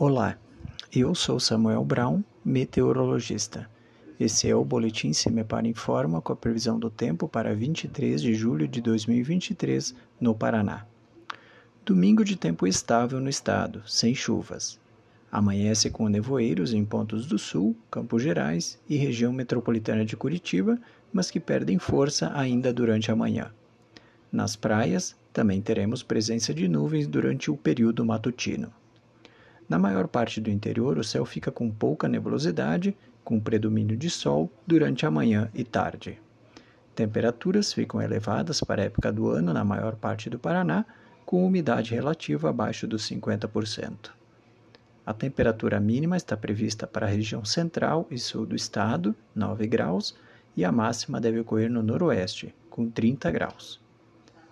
Olá, eu sou Samuel Brown, meteorologista. Esse é o Boletim Cimepar Informa com a previsão do tempo para 23 de julho de 2023 no Paraná. Domingo de tempo estável no estado, sem chuvas. Amanhece com nevoeiros em pontos do sul, Campos Gerais e região metropolitana de Curitiba, mas que perdem força ainda durante a manhã. Nas praias, também teremos presença de nuvens durante o período matutino. Na maior parte do interior, o céu fica com pouca nebulosidade, com predomínio de sol durante a manhã e tarde. Temperaturas ficam elevadas para a época do ano na maior parte do Paraná, com umidade relativa abaixo dos 50%. A temperatura mínima está prevista para a região central e sul do estado, 9 graus, e a máxima deve ocorrer no noroeste, com 30 graus.